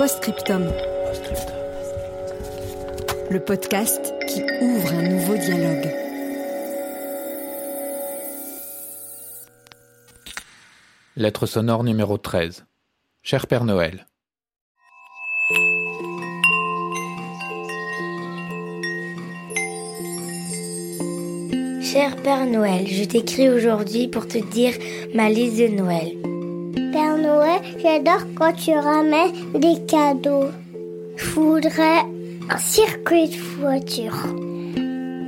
Postscriptum. Le podcast qui ouvre un nouveau dialogue. Lettre sonore numéro 13. Cher Père Noël. Cher Père Noël, je t'écris aujourd'hui pour te dire ma liste de Noël. Père Noël, j'adore quand tu ramènes des cadeaux. Je voudrais un circuit de voiture,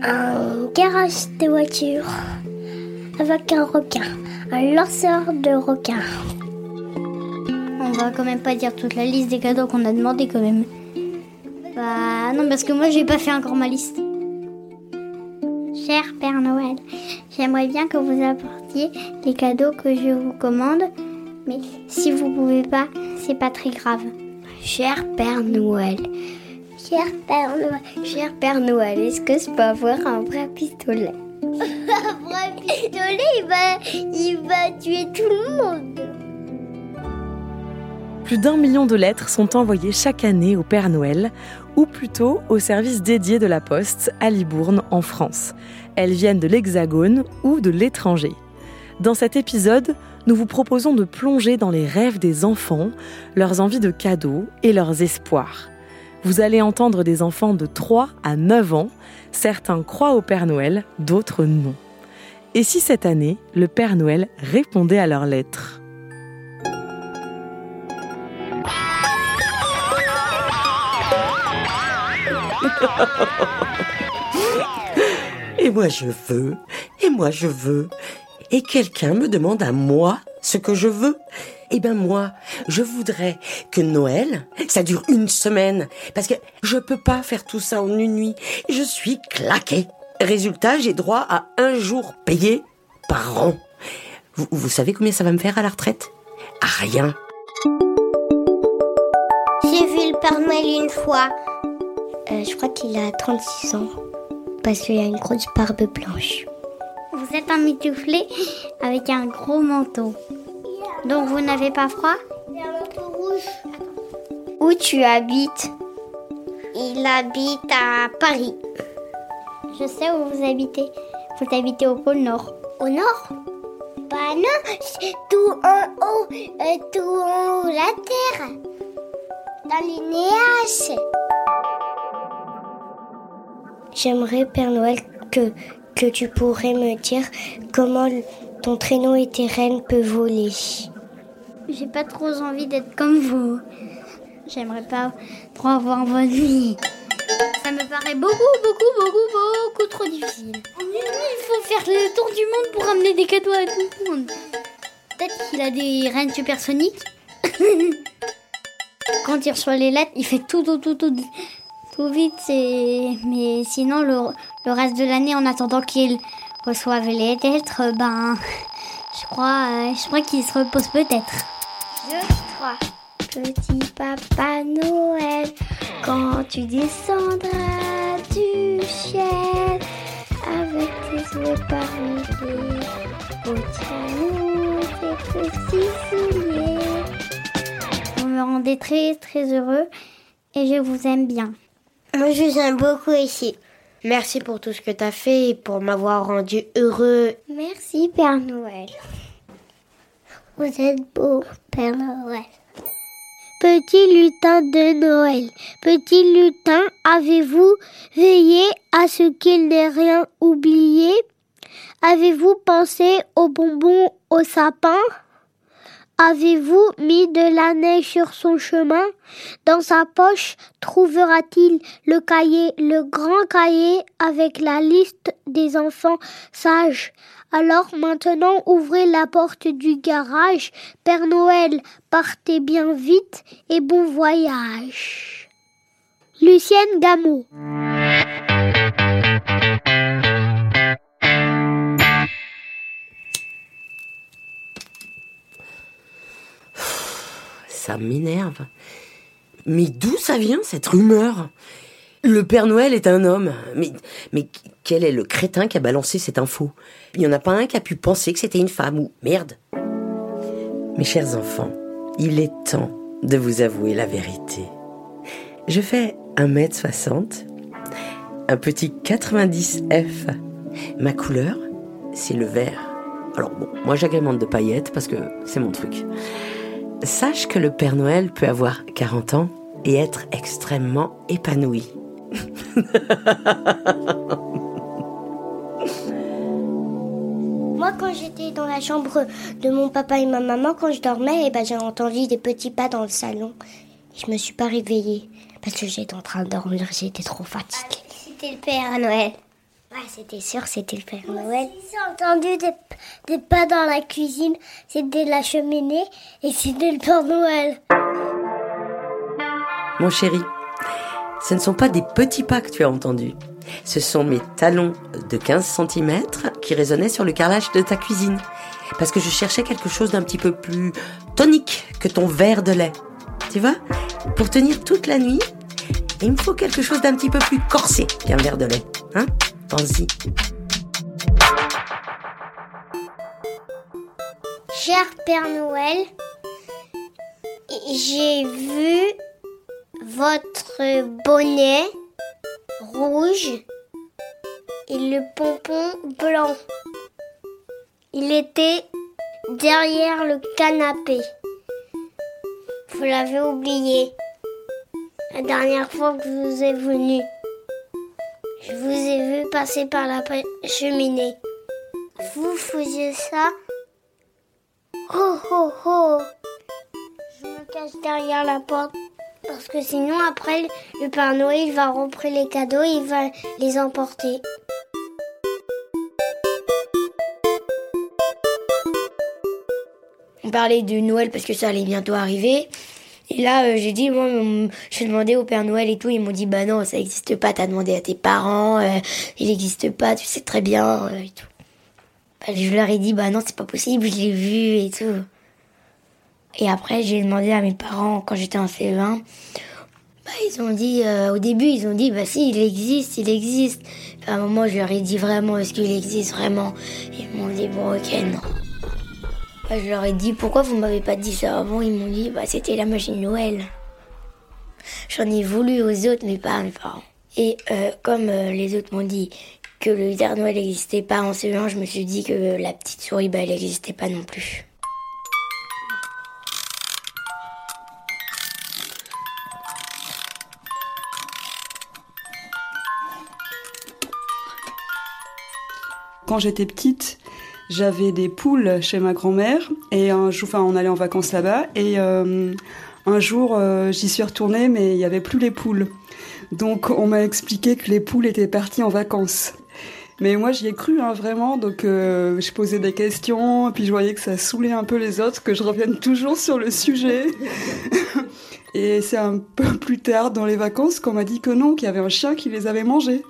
un garage de voiture avec un requin, un lanceur de requins. On va quand même pas dire toute la liste des cadeaux qu'on a demandé quand même. Bah non parce que moi j'ai pas fait encore ma liste. Cher Père Noël, j'aimerais bien que vous apportiez les cadeaux que je vous commande, mais si vous pouvez pas, c'est pas très grave. Cher Père Noël, Cher Père Noël, cher Père Noël, est-ce que je peux avoir un vrai pistolet? Un vrai pistolet, il va, il va tuer tout le monde. Plus d'un million de lettres sont envoyées chaque année au Père Noël, ou plutôt au service dédié de la Poste à Libourne en France. Elles viennent de l'Hexagone ou de l'étranger. Dans cet épisode, nous vous proposons de plonger dans les rêves des enfants, leurs envies de cadeaux et leurs espoirs. Vous allez entendre des enfants de 3 à 9 ans. Certains croient au Père Noël, d'autres non. Et si cette année, le Père Noël répondait à leurs lettres? Et moi je veux, et moi je veux. Et quelqu'un me demande à moi ce que je veux. Eh ben moi, je voudrais que Noël, ça dure une semaine, parce que je peux pas faire tout ça en une nuit. Je suis claqué. Résultat, j'ai droit à un jour payé par an. Vous, savez combien ça va me faire à la retraite? Rien. J'ai vu le Père Noël une fois. Euh, Je crois qu'il a 36 ans, parce qu'il a une grosse barbe blanche. Vous êtes un mitouflé avec un gros manteau. Donc vous n'avez pas froid? Il a un manteau rouge. Où tu habites? Il habite à Paris. Je sais où vous habitez. Vous habitez au pôle Nord. Au nord? Bah non, tout en haut, euh, tout en haut, la terre. Dans les nuages. J'aimerais, Père Noël, que, que tu pourrais me dire comment ton traîneau et tes rennes peuvent voler. J'ai pas trop envie d'être comme vous. J'aimerais pas trop avoir votre vie. Ça me paraît beaucoup, beaucoup, beaucoup, beaucoup trop difficile. Nuit, il faut faire le tour du monde pour ramener des cadeaux à tout le monde. Peut-être qu'il a des rennes supersoniques. Quand il reçoit les lettres, il fait tout, tout, tout, tout, tout vite. c'est- Mais sinon, le, le reste de l'année, en attendant qu'il reçoive les lettres, ben, je crois, euh, je crois qu'il se repose peut-être. Deux, trois. Petit papa Noël, quand tu descendras du ciel, avec tes yeux par milliers, retiens-nous tes petits souliers. Vous me rendez très, très heureux et je vous aime bien. Moi, je aime beaucoup ici. Merci pour tout ce que tu as fait et pour m'avoir rendu heureux. Merci, Père Noël. Vous êtes beau, Père Noël. Petit lutin de Noël, petit lutin, avez-vous veillé à ce qu'il n'ait rien oublié? Avez-vous pensé aux bonbons au sapin? Avez-vous mis de la neige sur son chemin? Dans sa poche trouvera-t-il le cahier, le grand cahier avec la liste des enfants sages? Alors maintenant ouvrez la porte du garage. Père Noël, partez bien vite et bon voyage. Lucienne Gameau Ça m'énerve. Mais d'où ça vient cette rumeur? Le Père Noël est un homme. Mais, quel est le crétin qui a balancé cette info? Il n'y en a pas un qui a pu penser que c'était une femme ou merde. Mes chers enfants, il est temps de vous avouer la vérité. Je fais 1m60, un petit 90F. Ma couleur, c'est le vert. Alors bon, moi j'agrémente de paillettes parce que c'est mon truc. Sache que le Père Noël peut avoir 40 ans et être extrêmement épanoui. Moi, quand j'étais dans la chambre de mon papa et ma maman, quand je dormais, eh ben, j'ai entendu des petits pas dans le salon. Je me suis pas réveillée parce que j'étais en train de dormir, j'étais trop fatiguée. C'était le Père Noël. Ouais, c'était sûr, c'était le Père Noël. J'ai entendu des, des pas dans la cuisine, c'était la cheminée et c'était le Père Noël. Mon chéri, ce ne sont pas des petits pas que tu as entendus. Ce sont mes talons de 15 cm qui résonnaient sur le carrelage de ta cuisine. Parce que je cherchais quelque chose d'un petit peu plus tonique que ton verre de lait. Tu vois? Pour tenir toute la nuit, il me faut quelque chose d'un petit peu plus corsé qu'un verre de lait. Hein? Cher Père Noël, j'ai vu votre bonnet rouge et le pompon blanc. Il était derrière le canapé. Vous l'avez oublié. La dernière fois que vous êtes venu. Je vous ai vu passer par la cheminée. Vous faisiez ça? Oh oh oh Je me cache derrière la porte parce que sinon après le Père Noël va remplir les cadeaux, il va les emporter. On parlait de Noël parce que ça allait bientôt arriver. Et là, euh, j'ai dit, moi, j'ai demandé au Père Noël et tout. Ils m'ont dit, bah non, ça n'existe pas. T'as demandé à tes parents. euh, il n'existe pas. Tu sais très bien euh, et tout. Bah, je leur ai dit, bah non, c'est pas possible. Je l'ai vu et tout. Et après, j'ai demandé à mes parents quand j'étais en CE1. Bah, ils ont dit, au début, ils ont dit, bah si, il existe, il existe. Puis à un moment, je leur ai dit vraiment, est-ce qu'il existe vraiment? Ils m'ont dit, bon, ok, non. Bah, je leur ai dit, pourquoi vous m'avez pas dit ça avant? Ils m'ont dit, bah c'était la magie de Noël. J'en ai voulu aux autres, mais pas à mes parents. Et euh, comme euh, les autres m'ont dit que le Père Noël n'existait pas en CE1, je me suis dit que la petite souris, bah, elle n'existait pas non plus. Quand j'étais petite, j'avais des poules chez ma grand-mère et un jour, enfin, on allait en vacances là-bas et euh, un jour, euh, j'y suis retournée, mais il n'y avait plus les poules. Donc, on m'a expliqué que les poules étaient parties en vacances. Mais moi, j'y ai cru, hein, vraiment. Donc, euh, je posais des questions, et puis je voyais que ça saoulait un peu les autres, que je revienne toujours sur le sujet. et c'est un peu plus tard dans les vacances qu'on m'a dit que non, qu'il y avait un chien qui les avait mangés.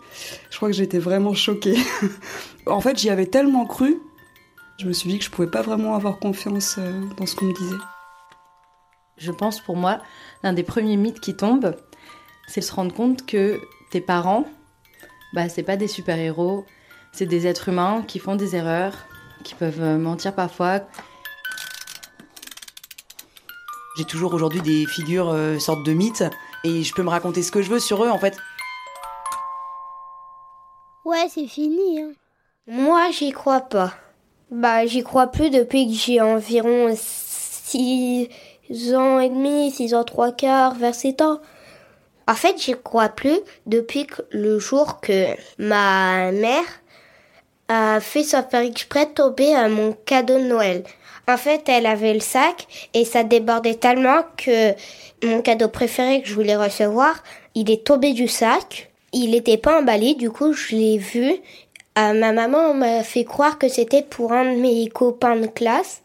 Je crois que j'étais vraiment choquée. en fait, j'y avais tellement cru, je me suis dit que je pouvais pas vraiment avoir confiance euh, dans ce qu'on me disait. Je pense pour moi, l'un des premiers mythes qui tombe, c'est de se rendre compte que tes parents, bah, c'est pas des super-héros, c'est des êtres humains qui font des erreurs, qui peuvent euh, mentir parfois. J'ai toujours aujourd'hui des figures euh, sortes de mythes et je peux me raconter ce que je veux sur eux en fait. Ouais, c'est fini. Hein. Moi, j'y crois pas. Bah, j'y crois plus depuis que j'ai environ 6 ans et demi, 6 ans, 3 quarts, vers 7 ans. En fait, j'y crois plus depuis le jour que ma mère a fait sans faire exprès tomber à mon cadeau de Noël. En fait, elle avait le sac et ça débordait tellement que mon cadeau préféré que je voulais recevoir, il est tombé du sac. Il n'était pas emballé, du coup, je l'ai vu. Euh, ma maman m'a fait croire que c'était pour un de mes copains de classe,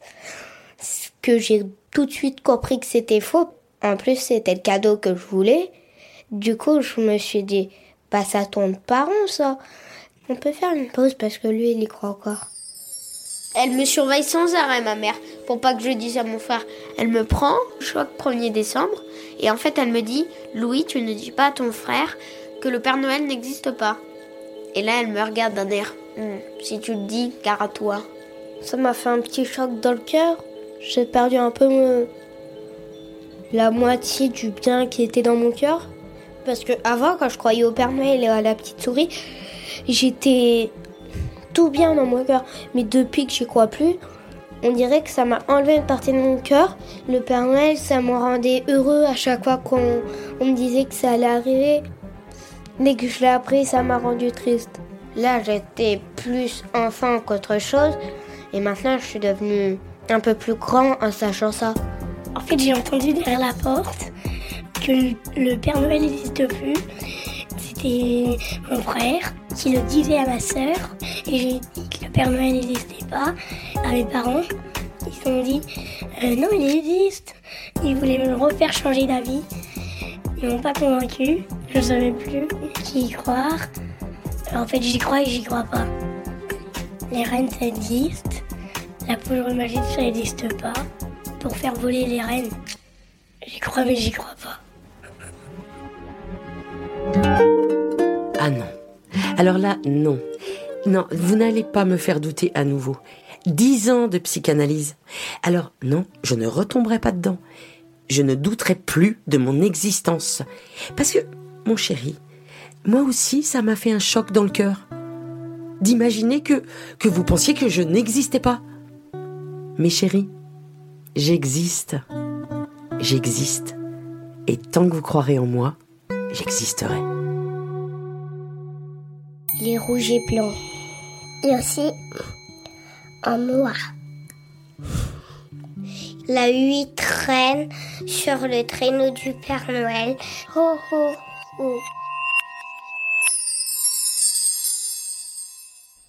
que j'ai tout de suite compris que c'était faux. En plus, c'était le cadeau que je voulais. Du coup, je me suis dit, bah ça tombe par ça. On peut faire une pause parce que lui, il y croit encore. Elle me surveille sans arrêt, ma mère, pour pas que je dise à mon frère. Elle me prend, choc 1er décembre, et en fait, elle me dit Louis, tu ne dis pas à ton frère que le Père Noël n'existe pas. Et là, elle me regarde d'un air hmm, Si tu le dis, car à toi. Ça m'a fait un petit choc dans le cœur. J'ai perdu un peu la moitié du bien qui était dans mon cœur. Parce que avant, quand je croyais au Père Noël et à la petite souris, j'étais tout bien dans mon cœur. Mais depuis que j'y crois plus, on dirait que ça m'a enlevé une partie de mon cœur. Le Père Noël, ça me rendait heureux à chaque fois qu'on me disait que ça allait arriver. Dès que je l'ai appris, ça m'a rendu triste. Là, j'étais plus enfant qu'autre chose. Et maintenant, je suis devenue un peu plus grand en sachant ça. En fait, j'ai entendu derrière la porte que le Père Noël n'existe plus. C'était mon frère qui le disait à ma sœur. Et j'ai dit que le Père Noël n'existait pas à mes parents. Ils se sont dit euh, non, il existe. Ils voulaient me refaire changer d'avis. Ils m'ont pas convaincu. Je ne savais plus qui y croire. En fait, j'y crois et j'y crois pas. Les reines, ça existe. La poudre magique, ça n'existe pas. Pour faire voler les reines. J'y crois, mais j'y crois pas. Ah non. Alors là, non. Non, vous n'allez pas me faire douter à nouveau. Dix ans de psychanalyse. Alors non, je ne retomberai pas dedans. Je ne douterai plus de mon existence. Parce que, mon chéri, moi aussi, ça m'a fait un choc dans le cœur. D'imaginer que, vous pensiez que je n'existais pas. Mes chéris, j'existe. J'existe. Et tant que vous croirez en moi, j'existerai. Les rouges et blancs. Et aussi en noir. La huit traîne sur le traîneau du Père Noël. Oh.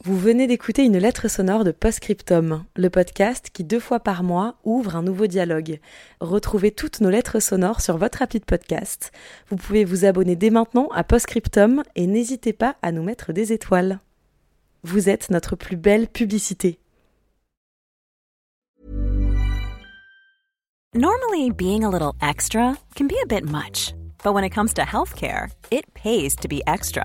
Vous venez d'écouter une lettre sonore de Postscriptum, le podcast qui deux fois par mois ouvre un nouveau dialogue. Retrouvez toutes nos lettres sonores sur votre appli de podcast. Vous pouvez vous abonner dès maintenant à Postscriptum et n'hésitez pas à nous mettre des étoiles. Vous êtes notre plus belle publicité. Normally, being a little extra can be a bit much, but when it comes to healthcare, it pays to be extra.